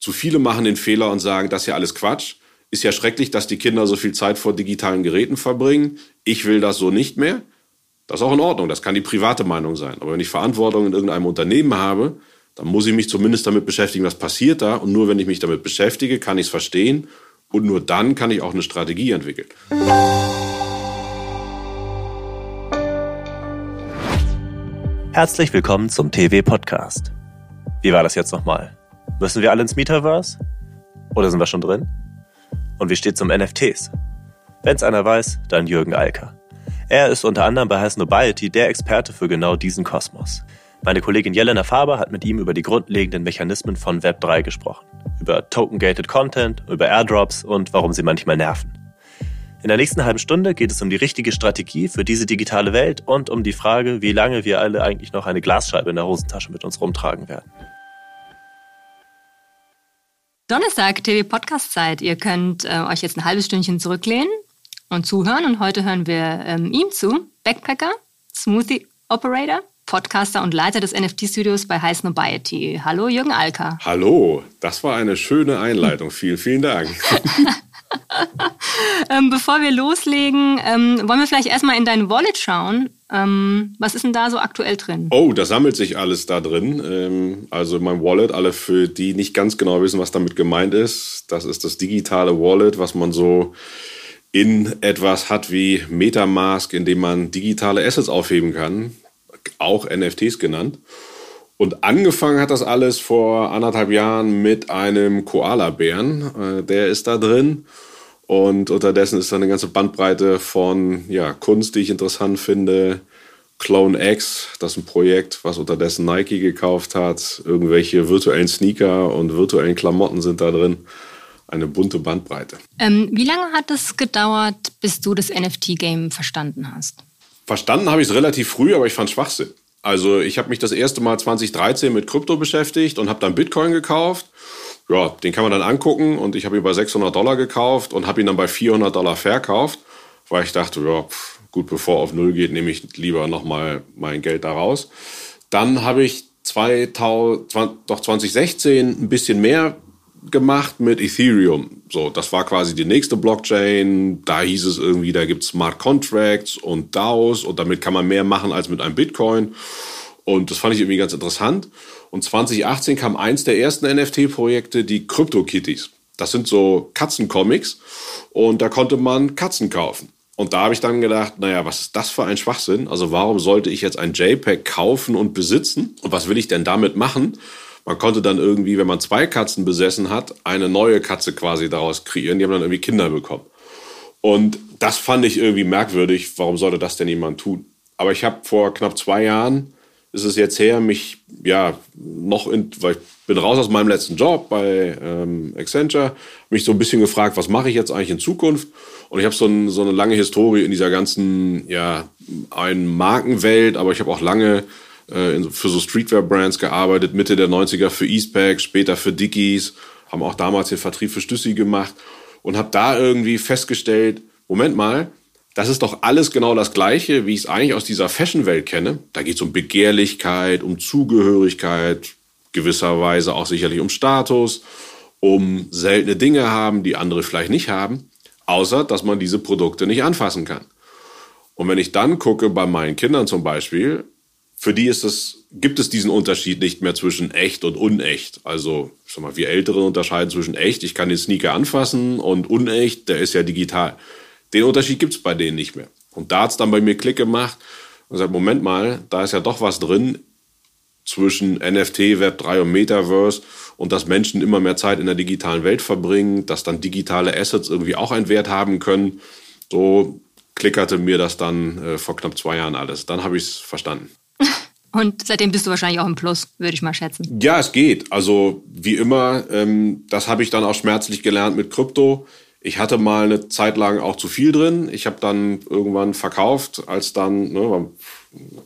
Zu viele machen den Fehler und sagen, das ist ja alles Quatsch. Ist ja schrecklich, dass die Kinder so viel Zeit vor digitalen Geräten verbringen. Ich will das so nicht mehr. Das ist auch in Ordnung. Das kann die private Meinung sein. Aber wenn ich Verantwortung in irgendeinem Unternehmen habe, dann muss ich mich zumindest damit beschäftigen, was passiert da. Und nur wenn ich mich damit beschäftige, kann ich es verstehen. Und nur dann kann ich auch eine Strategie entwickeln. Herzlich willkommen zum TV-Podcast. Wie war das jetzt nochmal? Müssen wir alle ins Metaverse? Oder sind wir schon drin? Und wie steht's um NFTs? Wenn's einer weiß, dann Jürgen Alker. Er ist unter anderem bei High Nobiety der Experte für genau diesen Kosmos. Meine Kollegin Jelena Faber hat mit ihm über die grundlegenden Mechanismen von Web3 gesprochen. Über Token-Gated Content, über Airdrops und warum sie manchmal nerven. In der nächsten halben Stunde geht es um die richtige Strategie für diese digitale Welt und um die Frage, wie lange wir alle eigentlich noch eine Glasscheibe in der Hosentasche mit uns rumtragen werden. Donnerstag, TV Podcast Zeit. Ihr könnt äh, euch jetzt ein halbes Stündchen zurücklehnen und zuhören. Und heute hören wir ähm, ihm zu. Backpacker, Smoothie Operator, Podcaster und Leiter des NFT-Studios bei High Snobiety. Hallo, Jürgen Alka. Hallo, das war eine schöne Einleitung. vielen, vielen Dank. ähm, bevor wir loslegen, ähm, wollen wir vielleicht erstmal in dein Wallet schauen. Ähm, was ist denn da so aktuell drin? Oh, da sammelt sich alles da drin. Ähm, also mein Wallet, alle für die nicht ganz genau wissen, was damit gemeint ist. Das ist das digitale Wallet, was man so in etwas hat wie Metamask, in dem man digitale Assets aufheben kann, auch NFTs genannt. Und angefangen hat das alles vor anderthalb Jahren mit einem Koala-Bären. Äh, der ist da drin. Und unterdessen ist da eine ganze Bandbreite von ja, Kunst, die ich interessant finde. Clone X, das ist ein Projekt, was unterdessen Nike gekauft hat. Irgendwelche virtuellen Sneaker und virtuellen Klamotten sind da drin. Eine bunte Bandbreite. Ähm, wie lange hat es gedauert, bis du das NFT-Game verstanden hast? Verstanden habe ich es relativ früh, aber ich fand Schwachsinn. Also ich habe mich das erste Mal 2013 mit Krypto beschäftigt und habe dann Bitcoin gekauft ja, den kann man dann angucken und ich habe ihn bei 600 Dollar gekauft und habe ihn dann bei 400 Dollar verkauft, weil ich dachte, ja, gut, bevor er auf Null geht, nehme ich lieber nochmal mein Geld da raus. Dann habe ich 2000, doch 2016 ein bisschen mehr gemacht mit Ethereum. So, das war quasi die nächste Blockchain. Da hieß es irgendwie, da gibt es Smart Contracts und DAOs und damit kann man mehr machen als mit einem Bitcoin. Und das fand ich irgendwie ganz interessant. Und 2018 kam eins der ersten NFT-Projekte, die CryptoKitties. Das sind so Katzencomics und da konnte man Katzen kaufen. Und da habe ich dann gedacht, naja, was ist das für ein Schwachsinn? Also warum sollte ich jetzt ein JPEG kaufen und besitzen? Und was will ich denn damit machen? Man konnte dann irgendwie, wenn man zwei Katzen besessen hat, eine neue Katze quasi daraus kreieren. Die haben dann irgendwie Kinder bekommen. Und das fand ich irgendwie merkwürdig. Warum sollte das denn jemand tun? Aber ich habe vor knapp zwei Jahren ist es jetzt her, mich ja noch in, weil ich bin raus aus meinem letzten Job bei ähm, Accenture, mich so ein bisschen gefragt, was mache ich jetzt eigentlich in Zukunft? Und ich habe so, ein, so eine lange Historie in dieser ganzen ja einen Markenwelt, aber ich habe auch lange äh, für so Streetwear-Brands gearbeitet, Mitte der 90er für Eastpak, später für Dickies, haben auch damals den Vertrieb für Stüssi gemacht und habe da irgendwie festgestellt, Moment mal, das ist doch alles genau das Gleiche, wie ich es eigentlich aus dieser Fashion-Welt kenne. Da geht es um Begehrlichkeit, um Zugehörigkeit, gewisserweise auch sicherlich um Status, um seltene Dinge haben, die andere vielleicht nicht haben, außer dass man diese Produkte nicht anfassen kann. Und wenn ich dann gucke bei meinen Kindern zum Beispiel, für die ist es, gibt es diesen Unterschied nicht mehr zwischen echt und unecht. Also, ich sag mal, wir Älteren unterscheiden zwischen echt, ich kann den Sneaker anfassen und unecht, der ist ja digital. Den Unterschied gibt es bei denen nicht mehr. Und da hat es dann bei mir Klick gemacht und gesagt, Moment mal, da ist ja doch was drin zwischen NFT, Web3 und Metaverse und dass Menschen immer mehr Zeit in der digitalen Welt verbringen, dass dann digitale Assets irgendwie auch einen Wert haben können. So klickerte mir das dann äh, vor knapp zwei Jahren alles. Dann habe ich es verstanden. Und seitdem bist du wahrscheinlich auch im Plus, würde ich mal schätzen. Ja, es geht. Also wie immer, ähm, das habe ich dann auch schmerzlich gelernt mit Krypto. Ich hatte mal eine Zeit lang auch zu viel drin. Ich habe dann irgendwann verkauft, als dann ne,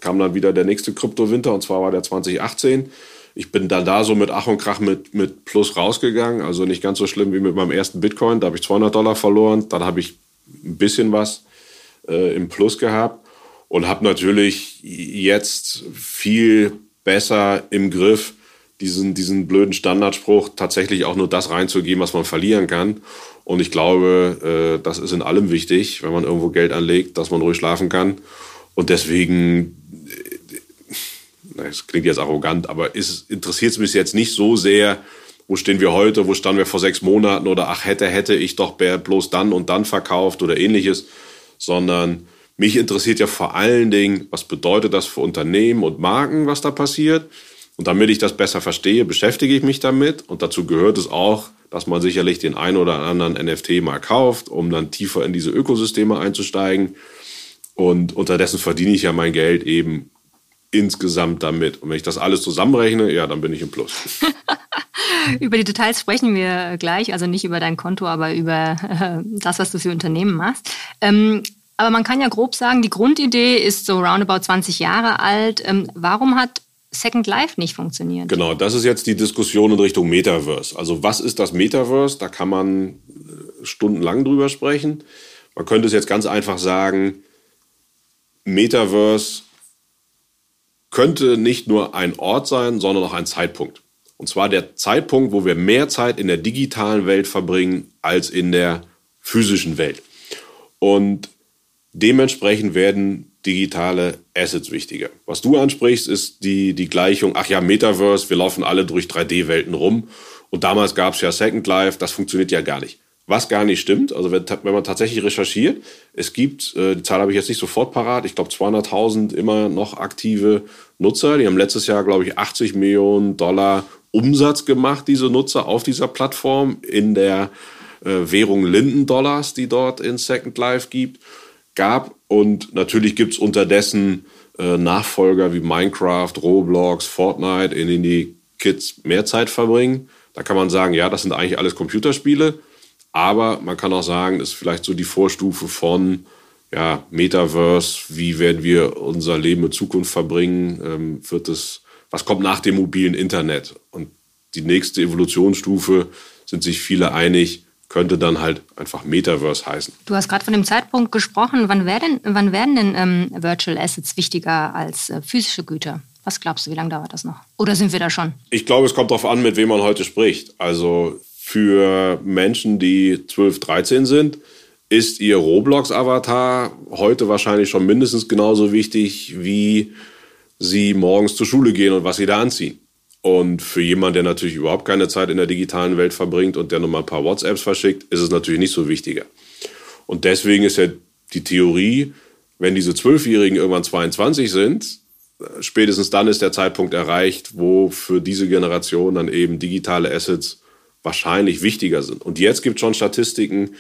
kam dann wieder der nächste Kryptowinter und zwar war der 2018. Ich bin dann da so mit Ach und Krach mit, mit Plus rausgegangen. Also nicht ganz so schlimm wie mit meinem ersten Bitcoin. Da habe ich 200 Dollar verloren. Dann habe ich ein bisschen was äh, im Plus gehabt und habe natürlich jetzt viel besser im Griff, diesen, diesen blöden Standardspruch, tatsächlich auch nur das reinzugeben, was man verlieren kann. Und ich glaube, äh, das ist in allem wichtig, wenn man irgendwo Geld anlegt, dass man ruhig schlafen kann. Und deswegen, äh, das klingt jetzt arrogant, aber interessiert es mich jetzt nicht so sehr, wo stehen wir heute, wo standen wir vor sechs Monaten oder ach, hätte, hätte ich doch bloß dann und dann verkauft oder ähnliches, sondern mich interessiert ja vor allen Dingen, was bedeutet das für Unternehmen und Marken, was da passiert. Und damit ich das besser verstehe, beschäftige ich mich damit. Und dazu gehört es auch, dass man sicherlich den einen oder anderen NFT mal kauft, um dann tiefer in diese Ökosysteme einzusteigen. Und unterdessen verdiene ich ja mein Geld eben insgesamt damit. Und wenn ich das alles zusammenrechne, ja, dann bin ich im Plus. über die Details sprechen wir gleich, also nicht über dein Konto, aber über äh, das, was du für Unternehmen machst. Ähm, aber man kann ja grob sagen, die Grundidee ist so roundabout 20 Jahre alt. Ähm, warum hat Second Life nicht funktioniert? Genau, das ist jetzt die Diskussion in Richtung Metaverse. Also was ist das Metaverse? Da kann man äh, stundenlang drüber sprechen. Man könnte es jetzt ganz einfach sagen, Metaverse könnte nicht nur ein Ort sein, sondern auch ein Zeitpunkt. Und zwar der Zeitpunkt, wo wir mehr Zeit in der digitalen Welt verbringen als in der physischen Welt. Und dementsprechend werden digitale Assets wichtiger. Was du ansprichst, ist die, die Gleichung, ach ja, Metaverse, wir laufen alle durch 3D-Welten rum. Und damals gab es ja Second Life, das funktioniert ja gar nicht. Was gar nicht stimmt, also wenn, wenn man tatsächlich recherchiert, es gibt, äh, die Zahl habe ich jetzt nicht sofort parat, ich glaube 200.000 immer noch aktive Nutzer. Die haben letztes Jahr, glaube ich, 80 Millionen Dollar Umsatz gemacht, diese Nutzer auf dieser Plattform in der äh, Währung Linden Dollars, die dort in Second Life gibt, gab. Und natürlich gibt es unterdessen äh, Nachfolger wie Minecraft, Roblox, Fortnite, in denen die Kids mehr Zeit verbringen. Da kann man sagen, ja, das sind eigentlich alles Computerspiele. Aber man kann auch sagen, ist vielleicht so die Vorstufe von ja, Metaverse. Wie werden wir unser Leben in Zukunft verbringen? Ähm, wird es was kommt nach dem mobilen Internet? Und die nächste Evolutionsstufe sind sich viele einig, könnte dann halt einfach Metaverse heißen. Du hast gerade von dem Zeitpunkt gesprochen. Wann werden, wann werden denn ähm, Virtual Assets wichtiger als äh, physische Güter? Was glaubst du, wie lange dauert das noch? Oder sind wir da schon? Ich glaube, es kommt darauf an, mit wem man heute spricht. Also für Menschen, die 12, 13 sind, ist ihr Roblox-Avatar heute wahrscheinlich schon mindestens genauso wichtig wie sie morgens zur Schule gehen und was sie da anziehen. Und für jemanden, der natürlich überhaupt keine Zeit in der digitalen Welt verbringt und der nur mal ein paar WhatsApps verschickt, ist es natürlich nicht so wichtiger. Und deswegen ist ja die Theorie, wenn diese Zwölfjährigen irgendwann 22 sind, spätestens dann ist der Zeitpunkt erreicht, wo für diese Generation dann eben digitale Assets wahrscheinlich wichtiger sind. Und jetzt gibt es schon Statistiken,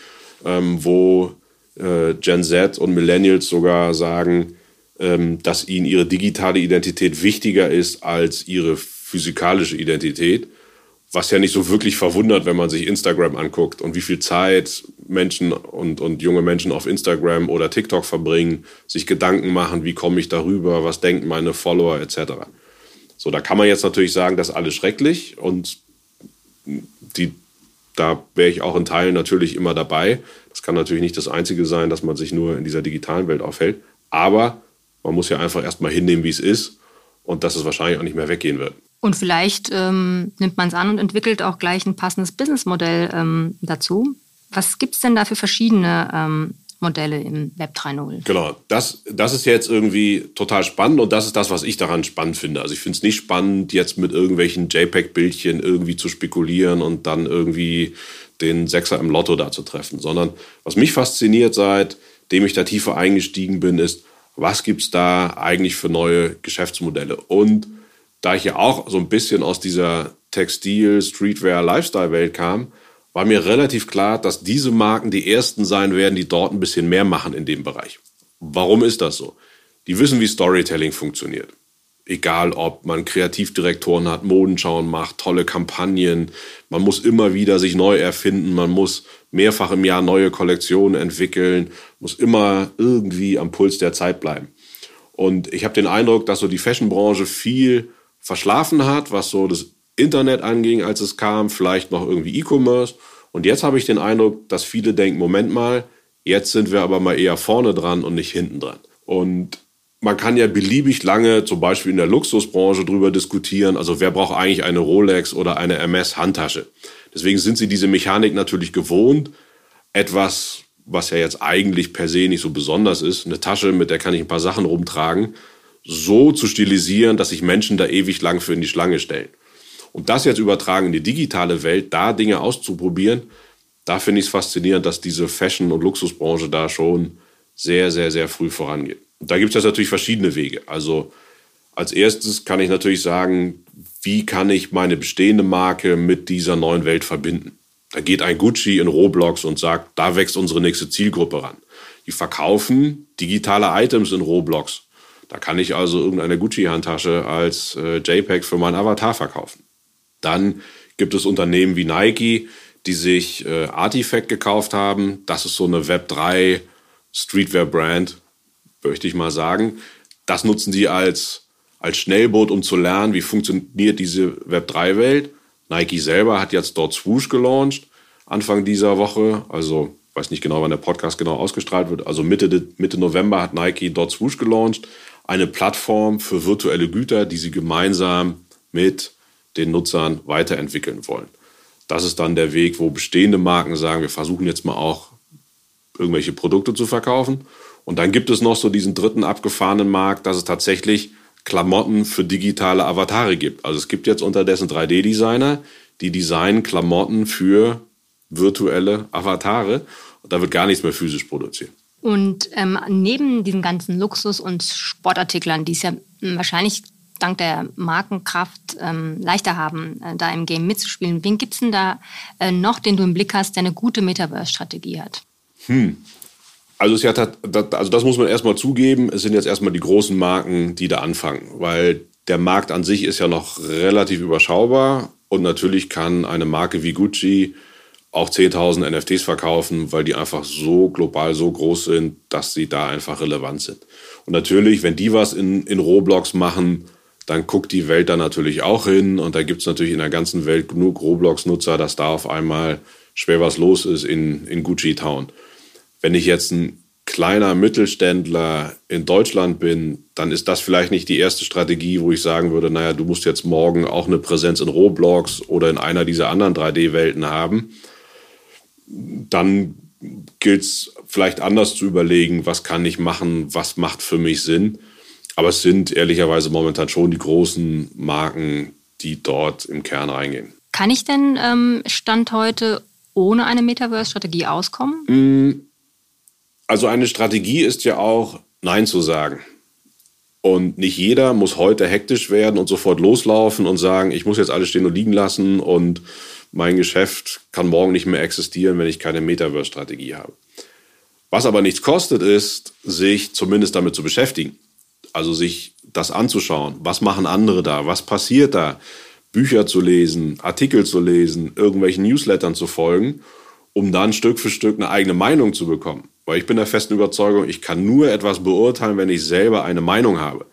ähm, wo äh, Gen Z und Millennials sogar sagen, ähm, dass ihnen ihre digitale Identität wichtiger ist als ihre physikalische Identität. Was ja nicht so wirklich verwundert, wenn man sich Instagram anguckt und wie viel Zeit Menschen und, und junge Menschen auf Instagram oder TikTok verbringen, sich Gedanken machen, wie komme ich darüber, was denken meine Follower etc. So, da kann man jetzt natürlich sagen, das ist alles schrecklich und die, da wäre ich auch in Teilen natürlich immer dabei. Das kann natürlich nicht das Einzige sein, dass man sich nur in dieser digitalen Welt aufhält. Aber man muss ja einfach erstmal hinnehmen, wie es ist und dass es wahrscheinlich auch nicht mehr weggehen wird. Und vielleicht ähm, nimmt man es an und entwickelt auch gleich ein passendes Businessmodell ähm, dazu. Was gibt es denn da für verschiedene ähm, Modelle im Web 3.0? Genau, das, das ist jetzt irgendwie total spannend und das ist das, was ich daran spannend finde. Also ich finde es nicht spannend, jetzt mit irgendwelchen JPEG-Bildchen irgendwie zu spekulieren und dann irgendwie den Sechser im Lotto da zu treffen, sondern was mich fasziniert, seitdem ich da tiefer eingestiegen bin, ist, was gibt es da eigentlich für neue Geschäftsmodelle. Und da ich ja auch so ein bisschen aus dieser Textil, Streetwear, Lifestyle-Welt kam, war mir relativ klar, dass diese Marken die ersten sein werden, die dort ein bisschen mehr machen in dem Bereich. Warum ist das so? Die wissen, wie Storytelling funktioniert. Egal, ob man Kreativdirektoren hat, Modenschauen macht, tolle Kampagnen. Man muss immer wieder sich neu erfinden. Man muss mehrfach im Jahr neue Kollektionen entwickeln. Muss immer irgendwie am Puls der Zeit bleiben. Und ich habe den Eindruck, dass so die Fashionbranche viel verschlafen hat, was so das Internet anging, als es kam. Vielleicht noch irgendwie E-Commerce. Und jetzt habe ich den Eindruck, dass viele denken, Moment mal, jetzt sind wir aber mal eher vorne dran und nicht hinten dran. Und man kann ja beliebig lange, zum Beispiel in der Luxusbranche, darüber diskutieren, also wer braucht eigentlich eine Rolex oder eine MS-Handtasche. Deswegen sind sie diese Mechanik natürlich gewohnt. Etwas, was ja jetzt eigentlich per se nicht so besonders ist, eine Tasche, mit der kann ich ein paar Sachen rumtragen, so zu stilisieren, dass sich Menschen da ewig lang für in die Schlange stellen. Und das jetzt übertragen in die digitale Welt, da Dinge auszuprobieren, da finde ich es faszinierend, dass diese Fashion- und Luxusbranche da schon sehr, sehr, sehr früh vorangeht. Und da gibt es jetzt natürlich verschiedene Wege. Also als erstes kann ich natürlich sagen, wie kann ich meine bestehende Marke mit dieser neuen Welt verbinden? Da geht ein Gucci in Roblox und sagt, da wächst unsere nächste Zielgruppe ran. Die verkaufen digitale Items in Roblox. Da kann ich also irgendeine Gucci-Handtasche als äh, JPEG für meinen Avatar verkaufen. Dann gibt es Unternehmen wie Nike, die sich äh, Artifact gekauft haben. Das ist so eine Web3 Streetwear-Brand, möchte ich mal sagen. Das nutzen sie als, als Schnellboot, um zu lernen, wie funktioniert diese Web3-Welt. Nike selber hat jetzt dort Swoosh gelauncht, Anfang dieser Woche. Also, weiß nicht genau, wann der Podcast genau ausgestrahlt wird. Also Mitte, Mitte November hat Nike dort Swoosh gelauncht. Eine Plattform für virtuelle Güter, die sie gemeinsam mit den Nutzern weiterentwickeln wollen. Das ist dann der Weg, wo bestehende Marken sagen, wir versuchen jetzt mal auch irgendwelche Produkte zu verkaufen. Und dann gibt es noch so diesen dritten abgefahrenen Markt, dass es tatsächlich Klamotten für digitale Avatare gibt. Also es gibt jetzt unterdessen 3D-Designer, die designen Klamotten für virtuelle Avatare. Und da wird gar nichts mehr physisch produziert. Und ähm, neben diesen ganzen Luxus- und Sportartiklern, die es ja wahrscheinlich dank der Markenkraft ähm, leichter haben, äh, da im Game mitzuspielen, wen gibt es denn da äh, noch, den du im Blick hast, der eine gute Metaverse-Strategie hat? Hm. Also, hat, also das muss man erstmal zugeben, es sind jetzt erstmal die großen Marken, die da anfangen, weil der Markt an sich ist ja noch relativ überschaubar und natürlich kann eine Marke wie Gucci auch 10.000 NFTs verkaufen, weil die einfach so global so groß sind, dass sie da einfach relevant sind. Und natürlich, wenn die was in, in Roblox machen, dann guckt die Welt da natürlich auch hin und da gibt es natürlich in der ganzen Welt genug Roblox-Nutzer, dass da auf einmal schwer was los ist in, in Gucci Town. Wenn ich jetzt ein kleiner Mittelständler in Deutschland bin, dann ist das vielleicht nicht die erste Strategie, wo ich sagen würde, naja, du musst jetzt morgen auch eine Präsenz in Roblox oder in einer dieser anderen 3D-Welten haben. Dann gilt es vielleicht anders zu überlegen, was kann ich machen, was macht für mich Sinn. Aber es sind ehrlicherweise momentan schon die großen Marken, die dort im Kern reingehen. Kann ich denn ähm, Stand heute ohne eine Metaverse-Strategie auskommen? Mm, also eine Strategie ist ja auch, Nein zu sagen. Und nicht jeder muss heute hektisch werden und sofort loslaufen und sagen, ich muss jetzt alles stehen und liegen lassen und mein Geschäft kann morgen nicht mehr existieren, wenn ich keine Metaverse-Strategie habe. Was aber nichts kostet, ist, sich zumindest damit zu beschäftigen. Also sich das anzuschauen. Was machen andere da? Was passiert da? Bücher zu lesen, Artikel zu lesen, irgendwelchen Newslettern zu folgen, um dann Stück für Stück eine eigene Meinung zu bekommen. Weil ich bin der festen Überzeugung, ich kann nur etwas beurteilen, wenn ich selber eine Meinung habe.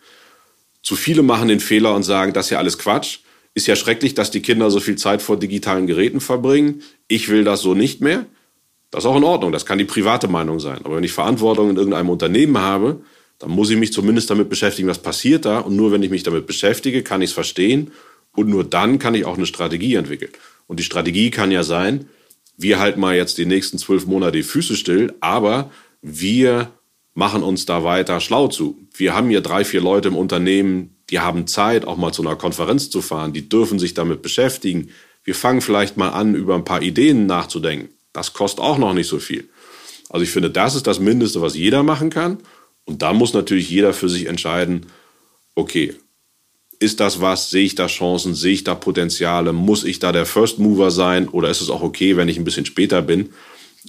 Zu viele machen den Fehler und sagen, das ist ja alles Quatsch. Ist ja schrecklich, dass die Kinder so viel Zeit vor digitalen Geräten verbringen. Ich will das so nicht mehr. Das ist auch in Ordnung. Das kann die private Meinung sein. Aber wenn ich Verantwortung in irgendeinem Unternehmen habe, dann muss ich mich zumindest damit beschäftigen, was passiert da. Und nur wenn ich mich damit beschäftige, kann ich es verstehen und nur dann kann ich auch eine Strategie entwickeln. Und die Strategie kann ja sein, wir halten mal jetzt die nächsten zwölf Monate die Füße still, aber wir machen uns da weiter schlau zu. Wir haben hier drei, vier Leute im Unternehmen, die haben Zeit, auch mal zu einer Konferenz zu fahren, die dürfen sich damit beschäftigen. Wir fangen vielleicht mal an, über ein paar Ideen nachzudenken. Das kostet auch noch nicht so viel. Also ich finde, das ist das Mindeste, was jeder machen kann. Und da muss natürlich jeder für sich entscheiden, okay, ist das was? Sehe ich da Chancen? Sehe ich da Potenziale? Muss ich da der First Mover sein? Oder ist es auch okay, wenn ich ein bisschen später bin?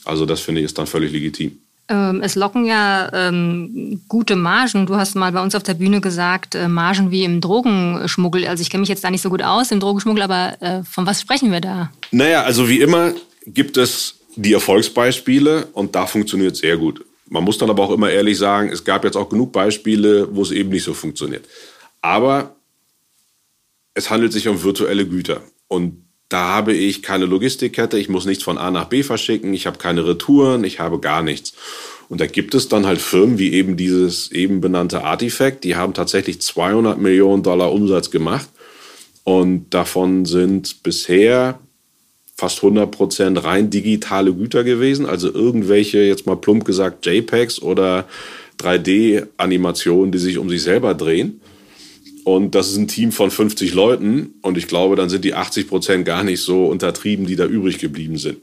Also das finde ich ist dann völlig legitim. Ähm, es locken ja ähm, gute Margen. Du hast mal bei uns auf der Bühne gesagt, äh, Margen wie im Drogenschmuggel. Also ich kenne mich jetzt da nicht so gut aus im Drogenschmuggel, aber äh, von was sprechen wir da? Naja, also wie immer gibt es die Erfolgsbeispiele und da funktioniert es sehr gut. Man muss dann aber auch immer ehrlich sagen, es gab jetzt auch genug Beispiele, wo es eben nicht so funktioniert. Aber es handelt sich um virtuelle Güter. Und da habe ich keine Logistikkette, ich muss nichts von A nach B verschicken, ich habe keine Retouren, ich habe gar nichts. Und da gibt es dann halt Firmen wie eben dieses eben benannte Artifact, die haben tatsächlich 200 Millionen Dollar Umsatz gemacht. Und davon sind bisher fast 100 Prozent rein digitale Güter gewesen. Also irgendwelche, jetzt mal plump gesagt, JPEGs oder 3D-Animationen, die sich um sich selber drehen. Und das ist ein Team von 50 Leuten. Und ich glaube, dann sind die 80 Prozent gar nicht so untertrieben, die da übrig geblieben sind.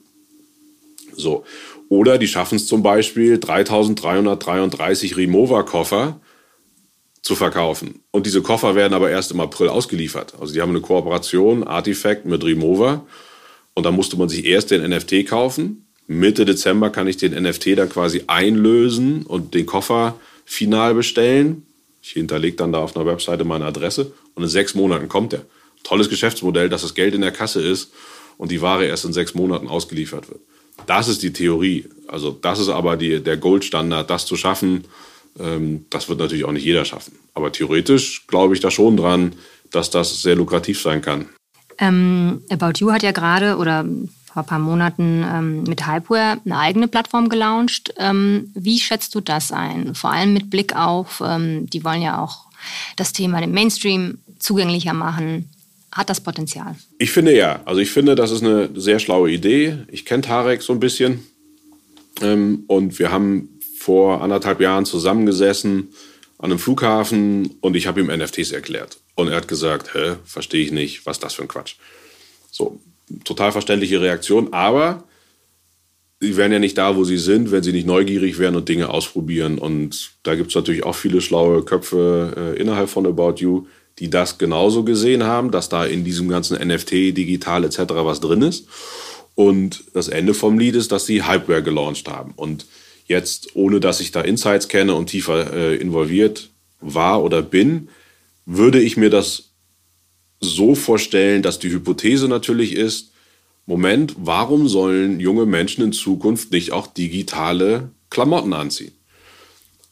So. Oder die schaffen es zum Beispiel, 3333 Remover-Koffer zu verkaufen. Und diese Koffer werden aber erst im April ausgeliefert. Also die haben eine Kooperation, Artifact mit Remover. Und da musste man sich erst den NFT kaufen. Mitte Dezember kann ich den NFT dann quasi einlösen und den Koffer final bestellen. Ich hinterlege dann da auf einer Webseite meine Adresse und in sechs Monaten kommt er. Tolles Geschäftsmodell, dass das Geld in der Kasse ist und die Ware erst in sechs Monaten ausgeliefert wird. Das ist die Theorie. Also das ist aber die, der Goldstandard, das zu schaffen. Ähm, das wird natürlich auch nicht jeder schaffen. Aber theoretisch glaube ich da schon dran, dass das sehr lukrativ sein kann. Ähm, About You hat ja gerade oder vor ein paar Monaten ähm, mit Hypeware eine eigene Plattform gelauncht. Ähm, wie schätzt du das ein? Vor allem mit Blick auf, ähm, die wollen ja auch das Thema dem Mainstream zugänglicher machen. Hat das Potenzial? Ich finde ja. Also ich finde, das ist eine sehr schlaue Idee. Ich kenne Tarek so ein bisschen. Ähm, und wir haben vor anderthalb Jahren zusammengesessen an einem Flughafen und ich habe ihm NFTs erklärt. Und er hat gesagt, hä, verstehe ich nicht, was ist das für ein Quatsch. So, total verständliche Reaktion, aber sie wären ja nicht da, wo sie sind, wenn sie nicht neugierig wären und Dinge ausprobieren. Und da gibt es natürlich auch viele schlaue Köpfe äh, innerhalb von About You, die das genauso gesehen haben, dass da in diesem ganzen NFT, digital etc. was drin ist. Und das Ende vom Lied ist, dass sie Hypeware gelauncht haben. Und jetzt, ohne dass ich da Insights kenne und tiefer äh, involviert war oder bin, würde ich mir das so vorstellen, dass die Hypothese natürlich ist, Moment, warum sollen junge Menschen in Zukunft nicht auch digitale Klamotten anziehen?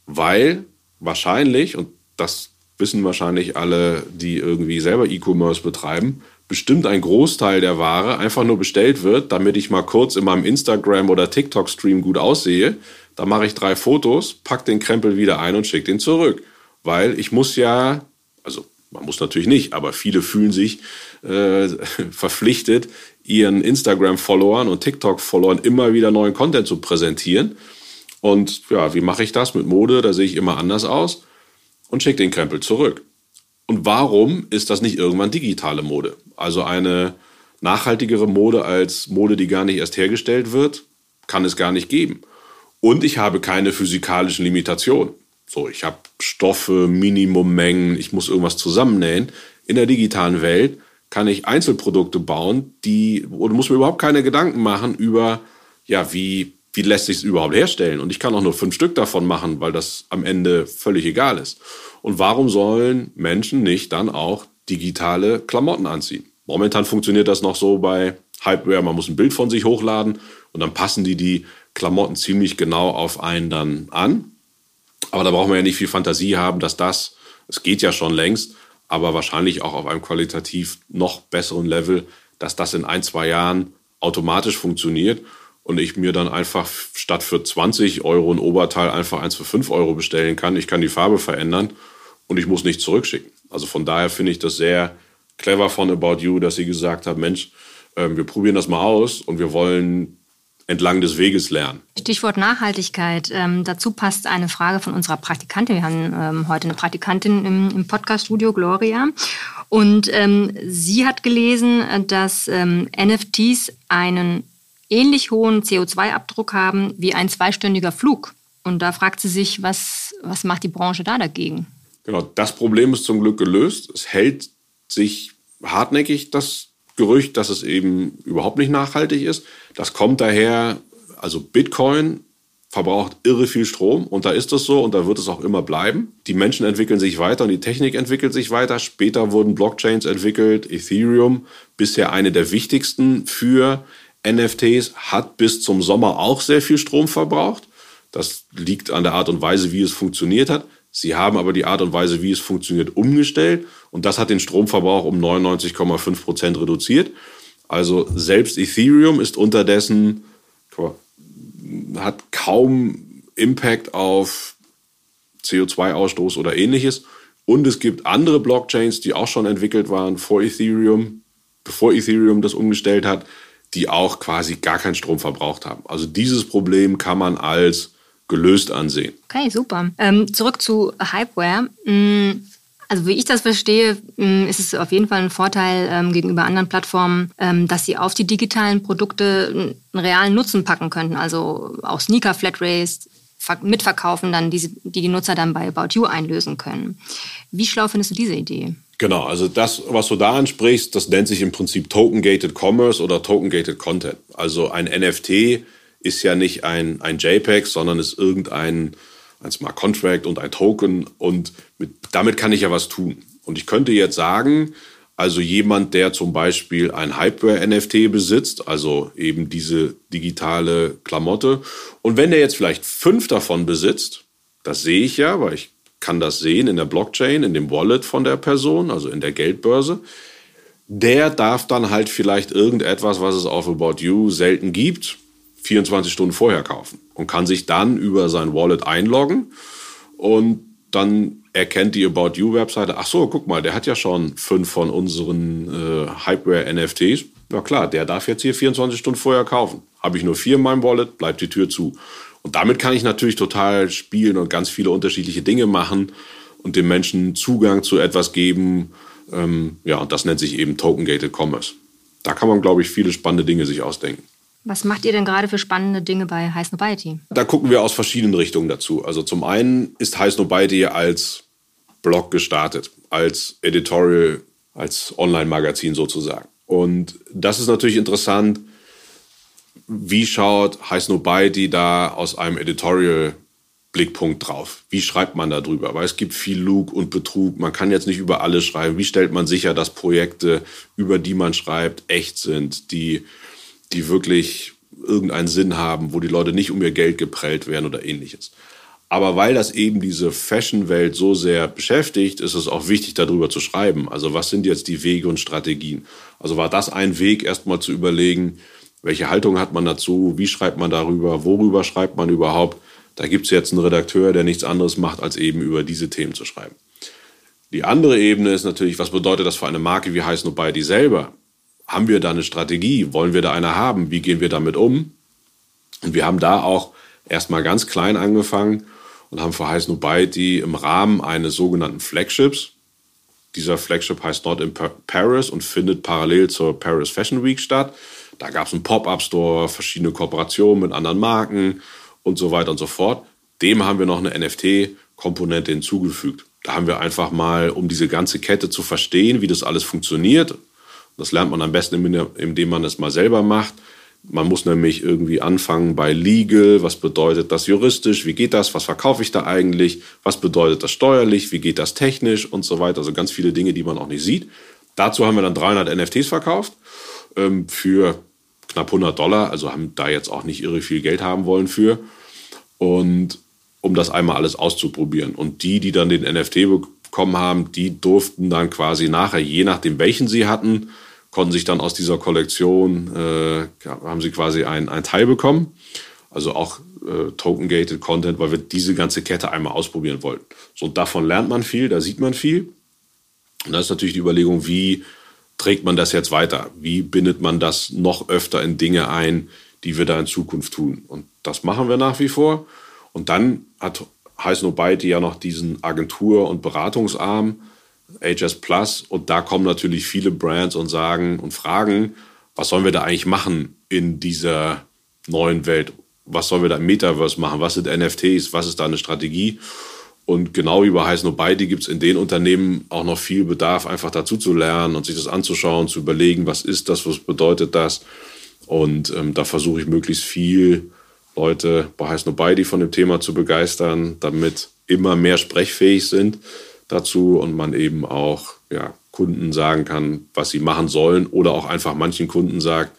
Weil wahrscheinlich, und das wissen wahrscheinlich alle, die irgendwie selber E-Commerce betreiben, bestimmt ein Großteil der Ware einfach nur bestellt wird, damit ich mal kurz in meinem Instagram oder TikTok-Stream gut aussehe. Da mache ich drei Fotos, pack den Krempel wieder ein und schicke den zurück. Weil ich muss ja, also man muss natürlich nicht, aber viele fühlen sich äh, verpflichtet, ihren Instagram-Followern und TikTok-Followern immer wieder neuen Content zu präsentieren. Und ja, wie mache ich das mit Mode? Da sehe ich immer anders aus und schicke den Krempel zurück. Und warum ist das nicht irgendwann digitale Mode? Also eine nachhaltigere Mode als Mode, die gar nicht erst hergestellt wird, kann es gar nicht geben. Und ich habe keine physikalischen Limitationen. So, ich habe Stoffe, Minimummengen, ich muss irgendwas zusammennähen. In der digitalen Welt kann ich Einzelprodukte bauen, die, oder muss mir überhaupt keine Gedanken machen über, ja, wie, wie lässt sich es überhaupt herstellen? Und ich kann auch nur fünf Stück davon machen, weil das am Ende völlig egal ist. Und warum sollen Menschen nicht dann auch digitale Klamotten anziehen? Momentan funktioniert das noch so bei Hypeware, man muss ein Bild von sich hochladen und dann passen die die Klamotten ziemlich genau auf einen dann an. Aber da braucht man ja nicht viel Fantasie haben, dass das, es geht ja schon längst, aber wahrscheinlich auch auf einem qualitativ noch besseren Level, dass das in ein, zwei Jahren automatisch funktioniert und ich mir dann einfach statt für 20 Euro ein Oberteil einfach eins für 5 Euro bestellen kann. Ich kann die Farbe verändern und ich muss nichts zurückschicken. Also von daher finde ich das sehr clever von About You, dass sie gesagt haben, Mensch, ähm, wir probieren das mal aus und wir wollen entlang des Weges lernen. Stichwort Nachhaltigkeit. Ähm, dazu passt eine Frage von unserer Praktikantin. Wir haben ähm, heute eine Praktikantin im, im Podcast-Studio, Gloria. Und ähm, sie hat gelesen, dass ähm, NFTs einen ähnlich hohen CO2-Abdruck haben wie ein zweistündiger Flug. Und da fragt sie sich, was, was macht die Branche da dagegen? Genau, das Problem ist zum Glück gelöst. Es hält sich hartnäckig das Gerücht, dass es eben überhaupt nicht nachhaltig ist. Das kommt daher, also Bitcoin verbraucht irre viel Strom und da ist es so und da wird es auch immer bleiben. Die Menschen entwickeln sich weiter und die Technik entwickelt sich weiter. Später wurden Blockchains entwickelt, Ethereum, bisher eine der wichtigsten für NFTs, hat bis zum Sommer auch sehr viel Strom verbraucht. Das liegt an der Art und Weise, wie es funktioniert hat. Sie haben aber die Art und Weise, wie es funktioniert, umgestellt und das hat den Stromverbrauch um 99,5 Prozent reduziert. Also selbst Ethereum ist unterdessen, hat kaum Impact auf CO2-Ausstoß oder ähnliches. Und es gibt andere Blockchains, die auch schon entwickelt waren vor Ethereum, bevor Ethereum das umgestellt hat, die auch quasi gar keinen Strom verbraucht haben. Also dieses Problem kann man als gelöst ansehen. Okay, super. Ähm, zurück zu Hypeware. Mm, also wie ich das verstehe, mm, ist es auf jeden Fall ein Vorteil ähm, gegenüber anderen Plattformen, ähm, dass sie auf die digitalen Produkte einen realen Nutzen packen könnten. Also auch Sneaker Flatrates mitverkaufen, dann diese, die die Nutzer dann bei About You einlösen können. Wie schlau findest du diese Idee? Genau, also das, was du da ansprichst, das nennt sich im Prinzip Token-Gated Commerce oder Token-Gated Content. Also ein NFT ist ja nicht ein, ein JPEG, sondern ist irgendein ein Smart Contract und ein Token und mit, damit kann ich ja was tun. Und ich könnte jetzt sagen, also jemand, der zum Beispiel ein Hypeware-NFT besitzt, also eben diese digitale Klamotte, und wenn der jetzt vielleicht fünf davon besitzt, das sehe ich ja, weil ich kann das sehen in der Blockchain, in dem Wallet von der Person, also in der Geldbörse, der darf dann halt vielleicht irgendetwas, was es auf About You selten gibt, 24 Stunden vorher kaufen und kann sich dann über sein Wallet einloggen und dann erkennt die About You Webseite, ach so, guck mal, der hat ja schon fünf von unseren äh, Hypeware NFTs. Na klar, der darf jetzt hier 24 Stunden vorher kaufen. Habe ich nur vier in meinem Wallet, bleibt die Tür zu. Und damit kann ich natürlich total spielen und ganz viele unterschiedliche Dinge machen und den Menschen Zugang zu etwas geben. Ähm, ja, und das nennt sich eben Token-Gated Commerce. Da kann man, glaube ich, viele spannende Dinge sich ausdenken. Was macht ihr denn gerade für spannende Dinge bei High Snobiety? Da gucken wir aus verschiedenen Richtungen dazu. Also zum einen ist High Snobiety als Blog gestartet, als Editorial, als Online-Magazin sozusagen. Und das ist natürlich interessant. Wie schaut High Snobiety da aus einem Editorial Blickpunkt drauf. Wie schreibt man da drüber? Weil es gibt viel Lug und Betrug. Man kann jetzt nicht über alles schreiben. Wie stellt man sicher, dass Projekte, über die man schreibt, echt sind, die die wirklich irgendeinen Sinn haben, wo die Leute nicht um ihr Geld geprellt werden oder ähnliches. Aber weil das eben diese Fashion-Welt so sehr beschäftigt, ist es auch wichtig, darüber zu schreiben. Also was sind jetzt die Wege und Strategien? Also war das ein Weg, erstmal zu überlegen, welche Haltung hat man dazu, wie schreibt man darüber, worüber schreibt man überhaupt. Da gibt es jetzt einen Redakteur, der nichts anderes macht, als eben über diese Themen zu schreiben. Die andere Ebene ist natürlich, was bedeutet das für eine Marke wie Heiß Nobody selber? Haben wir da eine Strategie? Wollen wir da eine haben? Wie gehen wir damit um? Und wir haben da auch erstmal ganz klein angefangen und haben für Heiß Nobody im Rahmen eines sogenannten Flagships, dieser Flagship heißt Not in Paris und findet parallel zur Paris Fashion Week statt. Da gab es einen Pop-up-Store, verschiedene Kooperationen mit anderen Marken und so weiter und so fort. Dem haben wir noch eine NFT-Komponente hinzugefügt. Da haben wir einfach mal, um diese ganze Kette zu verstehen, wie das alles funktioniert, das lernt man am besten, indem man es mal selber macht. Man muss nämlich irgendwie anfangen bei Legal. Was bedeutet das juristisch? Wie geht das? Was verkaufe ich da eigentlich? Was bedeutet das steuerlich? Wie geht das technisch? Und so weiter. Also ganz viele Dinge, die man auch nicht sieht. Dazu haben wir dann 300 NFTs verkauft ähm, für knapp 100 Dollar. Also haben da jetzt auch nicht irre viel Geld haben wollen für. Und um das einmal alles auszuprobieren. Und die, die dann den NFT bekommen haben, die durften dann quasi nachher, je nachdem welchen sie hatten, konnten sich dann aus dieser Kollektion, äh, haben sie quasi ein, ein Teil bekommen. Also auch äh, Token-Gated Content, weil wir diese ganze Kette einmal ausprobieren wollten. So, davon lernt man viel, da sieht man viel. Und da ist natürlich die Überlegung, wie trägt man das jetzt weiter? Wie bindet man das noch öfter in Dinge ein, die wir da in Zukunft tun? Und das machen wir nach wie vor. Und dann hat Heiß ja noch diesen Agentur- und Beratungsarm, HS Plus und da kommen natürlich viele Brands und sagen und fragen, was sollen wir da eigentlich machen in dieser neuen Welt? Was sollen wir da im Metaverse machen? Was sind NFTs? Was ist da eine Strategie? Und genau wie bei Heiß Nobody gibt es in den Unternehmen auch noch viel Bedarf, einfach dazu zu lernen und sich das anzuschauen, zu überlegen, was ist das, was bedeutet das. Und ähm, da versuche ich möglichst viel Leute bei Heiß Nobody von dem Thema zu begeistern, damit immer mehr sprechfähig sind dazu und man eben auch ja, Kunden sagen kann, was sie machen sollen oder auch einfach manchen Kunden sagt,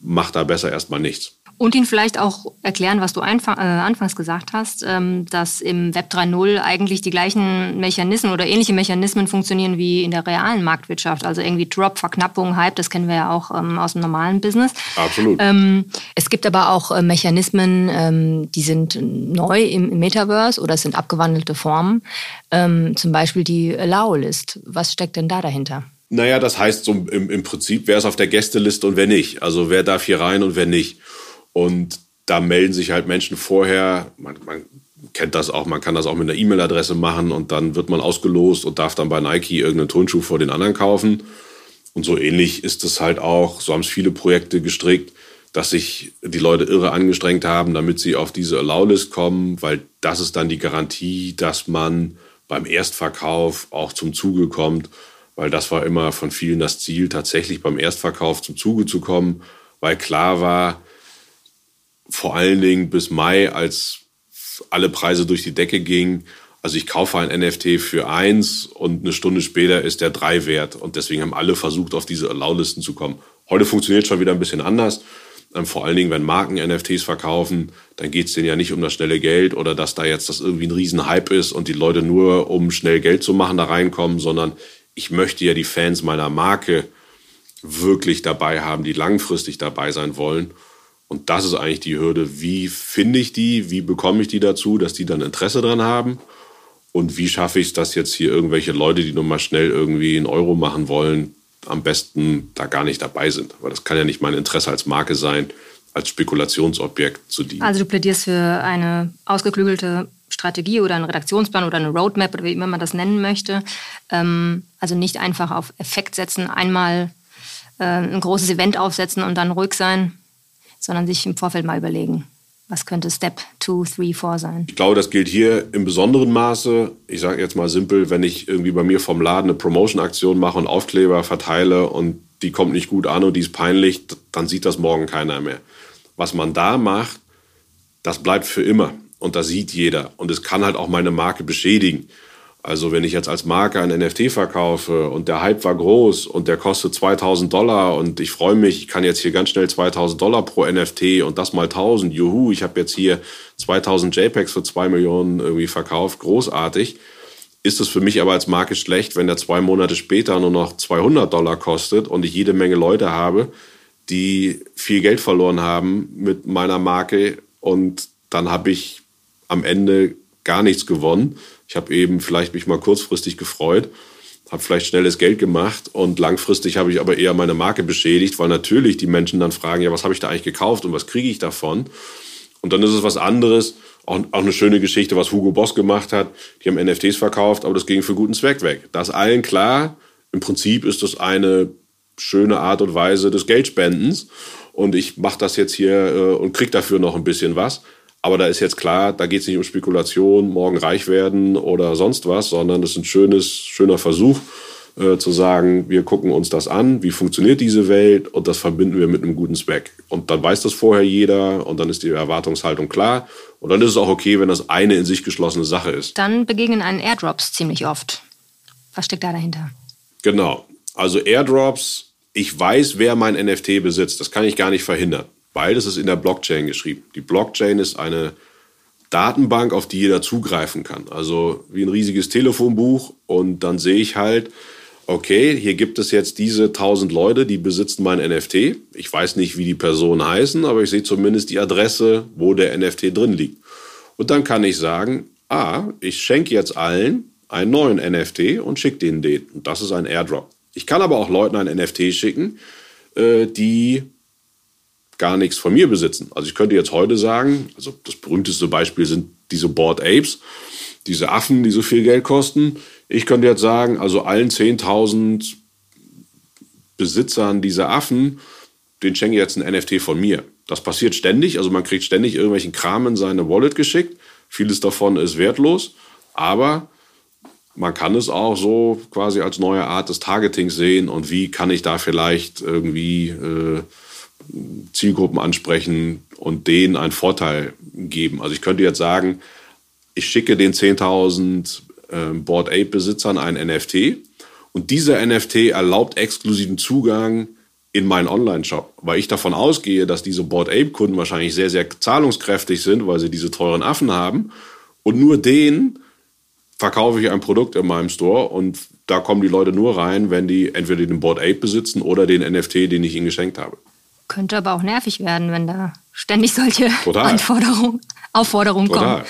mach da besser erstmal nichts. Und ihn vielleicht auch erklären, was du einfach, äh, anfangs gesagt hast, ähm, dass im Web 3.0 eigentlich die gleichen Mechanismen oder ähnliche Mechanismen funktionieren wie in der realen Marktwirtschaft. Also irgendwie Drop, Verknappung, Hype, das kennen wir ja auch ähm, aus dem normalen Business. Absolut. Ähm, es gibt aber auch äh, Mechanismen, ähm, die sind neu im, im, Metaverse oder es sind abgewandelte Formen. Ähm, zum Beispiel die Allow-List. Was steckt denn da dahinter? Naja, das heißt so im, im Prinzip, wer ist auf der Gästeliste und wer nicht. Also wer darf hier rein und wer nicht. Und da melden sich halt Menschen vorher, man, man kennt das auch, man kann das auch mit einer E-Mail-Adresse machen und dann wird man ausgelost und darf dann bei Nike irgendeinen Turnschuh vor den anderen kaufen. Und so ähnlich ist es halt auch, so haben es viele Projekte gestrickt, dass sich die Leute irre angestrengt haben, damit sie auf diese Allow-List kommen, weil das ist dann die Garantie, dass man beim Erstverkauf auch zum Zuge kommt weil das war immer von vielen das Ziel, tatsächlich beim Erstverkauf zum Zuge zu kommen, weil klar war, vor allen Dingen bis Mai, als alle Preise durch die Decke gingen, also ich kaufe ein NFT für eins und eine Stunde später ist der drei wert. Und deswegen haben alle versucht, auf diese Allow-Listen zu kommen. Heute funktioniert schon wieder ein bisschen anders. Ähm, vor allen Dingen, wenn Marken NFTs verkaufen, dann geht es denen ja nicht um das schnelle Geld oder dass da jetzt das irgendwie ein Riesenhype ist und die Leute nur, um schnell Geld zu machen, da reinkommen, sondern ich möchte ja die Fans meiner Marke wirklich dabei haben, die langfristig dabei sein wollen. Und das ist eigentlich die Hürde. Wie finde ich die? Wie bekomme ich die dazu, dass die dann Interesse dran haben? Und wie schaffe ich es, dass jetzt hier irgendwelche Leute, die nur mal schnell irgendwie einen Euro machen wollen, am besten da gar nicht dabei sind? Weil das kann ja nicht mein Interesse als Marke sein, als Spekulationsobjekt zu dienen. Also du plädierst für eine ausgeklügelte Strategie oder einen Redaktionsplan oder eine Roadmap oder wie immer man das nennen möchte. Ähm, also nicht einfach auf Effekt setzen, einmal äh, ein großes Event aufsetzen und dann ruhig sein, sondern sich im Vorfeld mal überlegen, was könnte Step 2, 3, 4 sein. Ich glaube, das gilt hier im besonderen Maße. Ich sage jetzt mal simpel, wenn ich irgendwie bei mir vom Laden eine Promotion-Aktion mache und Aufkleber verteile und die kommt nicht gut an und die ist peinlich, dann sieht das morgen keiner mehr. Was man da macht, das bleibt für immer und das sieht jeder. Und es kann halt auch meine Marke beschädigen. Also wenn ich jetzt als Marke ein NFT verkaufe und der Hype war groß und der kostet 2000 Dollar und ich freue mich, ich kann jetzt hier ganz schnell 2000 Dollar pro NFT und das mal 1000, juhu, ich habe jetzt hier 2000 JPEGs für 2 Millionen irgendwie verkauft, großartig. Ist es für mich aber als Marke schlecht, wenn der zwei Monate später nur noch 200 Dollar kostet und ich jede Menge Leute habe, die viel Geld verloren haben mit meiner Marke und dann habe ich am Ende gar nichts gewonnen. Ich habe eben vielleicht mich mal kurzfristig gefreut, habe vielleicht schnelles Geld gemacht und langfristig habe ich aber eher meine Marke beschädigt, weil natürlich die Menschen dann fragen, ja, was habe ich da eigentlich gekauft und was kriege ich davon? Und dann ist es was anderes, auch, auch eine schöne Geschichte, was Hugo Boss gemacht hat. Die haben NFTs verkauft, aber das ging für guten Zweck weg. Da ist allen klar, im Prinzip ist das eine schöne Art und Weise des Geldspendens und ich mache das jetzt hier äh, und krieg dafür noch ein bisschen was. Aber da ist jetzt klar, da geht es nicht um Spekulation, morgen reich werden oder sonst was, sondern es ist ein schönes, schöner Versuch äh, zu sagen, wir gucken uns das an, wie funktioniert diese Welt und das verbinden wir mit einem guten Zweck. Und dann weiß das vorher jeder und dann ist die Erwartungshaltung klar. Und dann ist es auch okay, wenn das eine in sich geschlossene Sache ist. Dann begegnen einen Airdrops ziemlich oft. Was steckt da dahinter? Genau. Also Airdrops, ich weiß, wer mein NFT besitzt. Das kann ich gar nicht verhindern. Beides ist in der Blockchain geschrieben. Die Blockchain ist eine Datenbank, auf die jeder zugreifen kann. Also wie ein riesiges Telefonbuch. Und dann sehe ich halt, okay, hier gibt es jetzt diese 1000 Leute, die besitzen mein NFT. Ich weiß nicht, wie die Personen heißen, aber ich sehe zumindest die Adresse, wo der NFT drin liegt. Und dann kann ich sagen, ah, ich schenke jetzt allen einen neuen NFT und schicke denen den. Und das ist ein Airdrop. Ich kann aber auch Leuten ein NFT schicken, äh, die gar nichts von mir besitzen. Also ich könnte jetzt heute sagen, also das berühmteste Beispiel sind diese Board Apes, diese Affen, die so viel Geld kosten. Ich könnte jetzt sagen, also allen 10.000 Besitzern dieser Affen, den schenke ich jetzt ein NFT von mir. Das passiert ständig, also man kriegt ständig irgendwelchen Kram in seine Wallet geschickt. Vieles davon ist wertlos, aber man kann es auch so quasi als neue Art des Targetings sehen und wie kann ich da vielleicht irgendwie äh, Zielgruppen ansprechen und denen einen Vorteil geben. Also ich könnte jetzt sagen, ich schicke den 10.000 äh, Board Ape Besitzern ein NFT und dieser NFT erlaubt exklusiven Zugang in meinen Online-Shop, weil ich davon ausgehe, dass diese Board Ape-Kunden wahrscheinlich sehr, sehr zahlungskräftig sind, weil sie diese teuren Affen haben. Und nur denen verkaufe ich ein Produkt in meinem Store und da kommen die Leute nur rein, wenn die entweder den Board Ape besitzen oder den NFT, den ich ihnen geschenkt habe. Könnte aber auch nervig werden, wenn da ständig solche Anforderungen, Aufforderungen Total. kommen.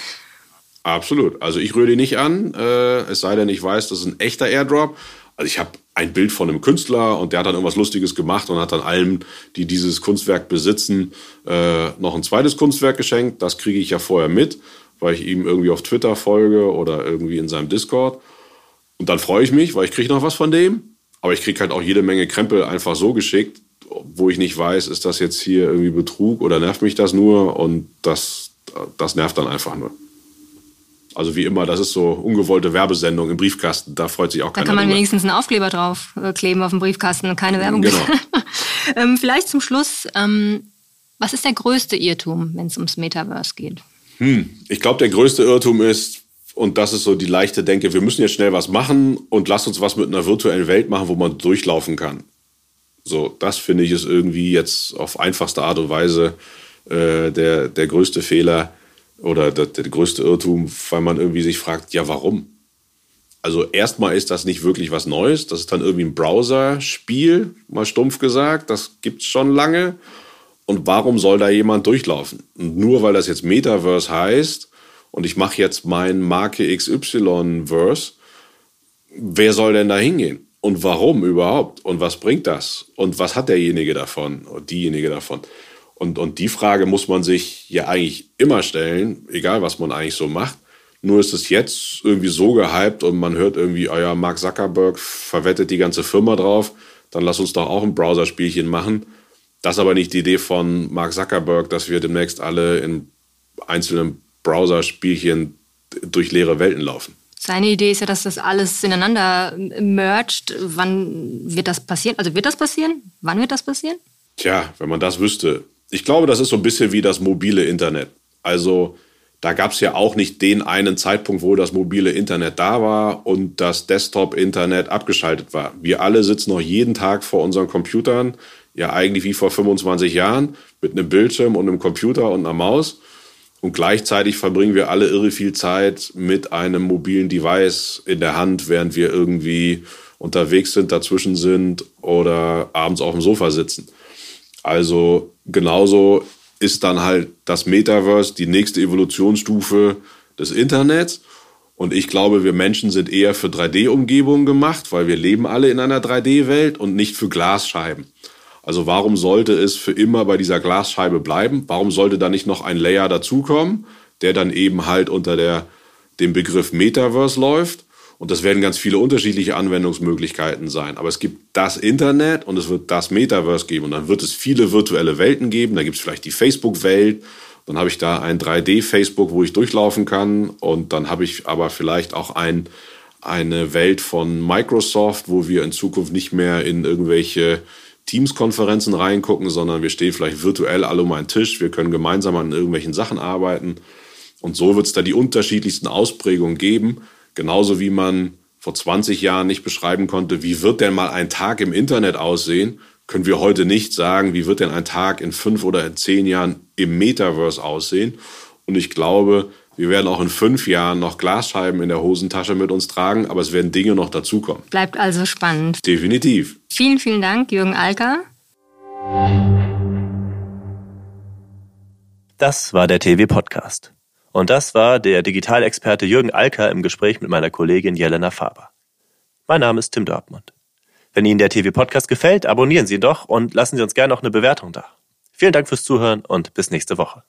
Absolut. Also ich rühre die nicht an, äh, es sei denn, ich weiß, das ist ein echter Airdrop. Also ich habe ein Bild von einem Künstler und der hat dann irgendwas Lustiges gemacht und hat dann allen, die dieses Kunstwerk besitzen, äh, noch ein zweites Kunstwerk geschenkt. Das kriege ich ja vorher mit, weil ich ihm irgendwie auf Twitter folge oder irgendwie in seinem Discord. Und dann freue ich mich, weil ich kriege noch was von dem. Aber ich kriege halt auch jede Menge Krempel einfach so geschickt, wo ich nicht weiß, ist das jetzt hier irgendwie Betrug oder nervt mich das nur? Und das, das nervt dann einfach nur. Also wie immer, das ist so ungewollte Werbesendung im Briefkasten. Da freut sich auch keiner. Da kann man drüber. wenigstens einen Aufkleber drauf äh, kleben auf dem Briefkasten und keine Werbung. Genau. ähm, vielleicht zum Schluss, ähm, was ist der größte Irrtum, wenn es ums Metaverse geht? Hm, ich glaube, der größte Irrtum ist, und das ist so die leichte Denke, wir müssen jetzt schnell was machen und lass uns was mit einer virtuellen Welt machen, wo man durchlaufen kann. So, das finde ich ist irgendwie jetzt auf einfachste Art und Weise äh, der, der größte Fehler oder der, der größte Irrtum, weil man irgendwie sich fragt, ja, warum? Also erstmal ist das nicht wirklich was Neues. Das ist dann irgendwie ein Browser-Spiel, mal stumpf gesagt. Das gibt es schon lange. Und warum soll da jemand durchlaufen? Und nur weil das jetzt Metaverse heißt und ich mache jetzt mein Marke XY-Verse, wer soll denn da hingehen? Und warum überhaupt? Und was bringt das? Und was hat derjenige davon oder diejenige davon? Und, und die Frage muss man sich ja eigentlich immer stellen, egal was man eigentlich so macht. Nur ist es jetzt irgendwie so gehypt und man hört irgendwie, euer oh Mark Zuckerberg verwettet die ganze Firma drauf, dann lass uns doch auch ein Browserspielchen machen. Das ist aber nicht die Idee von Mark Zuckerberg, dass wir demnächst alle in einzelnen Browserspielchen durch leere Welten laufen. Seine Idee ist ja, dass das alles ineinander mergt. Wann wird das passieren? Also wird das passieren? Wann wird das passieren? Tja, wenn man das wüsste. Ich glaube, das ist so ein bisschen wie das mobile Internet. Also da gab es ja auch nicht den einen Zeitpunkt, wo das mobile Internet da war und das Desktop-Internet abgeschaltet war. Wir alle sitzen noch jeden Tag vor unseren Computern, ja eigentlich wie vor 25 Jahren, mit einem Bildschirm und einem Computer und einer Maus und gleichzeitig verbringen wir alle irre viel Zeit mit einem mobilen Device in der Hand, während wir irgendwie unterwegs sind, dazwischen sind oder abends auf dem Sofa sitzen. Also genauso ist dann halt das Metaverse die nächste Evolutionsstufe des Internets. Und ich glaube, wir Menschen sind eher für 3D-Umgebungen gemacht, weil wir leben alle in einer 3D-Welt und nicht für Glasscheiben. Also warum sollte es für immer bei dieser Glasscheibe bleiben? Warum sollte da nicht noch ein Layer dazukommen, der dann eben halt unter der, dem Begriff Metaverse läuft? Und das werden ganz viele unterschiedliche Anwendungsmöglichkeiten sein. Aber es gibt das Internet und es wird das Metaverse geben. Und dann wird es viele virtuelle Welten geben. Da gibt es vielleicht die Facebook-Welt. Dann habe ich da ein 3D-Facebook, wo ich durchlaufen kann. Und dann habe ich aber vielleicht auch ein, eine Welt von Microsoft, wo wir in Zukunft nicht mehr in irgendwelche Teams-Konferenzen reingucken, sondern wir stehen vielleicht virtuell alle um einen Tisch, wir können gemeinsam an irgendwelchen Sachen arbeiten. Und so wird es da die unterschiedlichsten Ausprägungen geben, genauso wie man vor 20 Jahren nicht beschreiben konnte, wie wird denn mal ein Tag im Internet aussehen, können wir heute nicht sagen, wie wird denn ein Tag in fünf oder in zehn Jahren im Metaverse aussehen. Und ich glaube, wir werden auch in fünf Jahren noch Glasscheiben in der Hosentasche mit uns tragen, aber es werden Dinge noch dazukommen. Bleibt also spannend. Definitiv. Vielen, vielen Dank, Jürgen Alker. Das war der TV Podcast. Und das war der Digitalexperte Jürgen Alker im Gespräch mit meiner Kollegin Jelena Faber. Mein Name ist Tim Dortmund. Wenn Ihnen der TV Podcast gefällt, abonnieren Sie ihn doch und lassen Sie uns gerne noch eine Bewertung da. Vielen Dank fürs Zuhören und bis nächste Woche.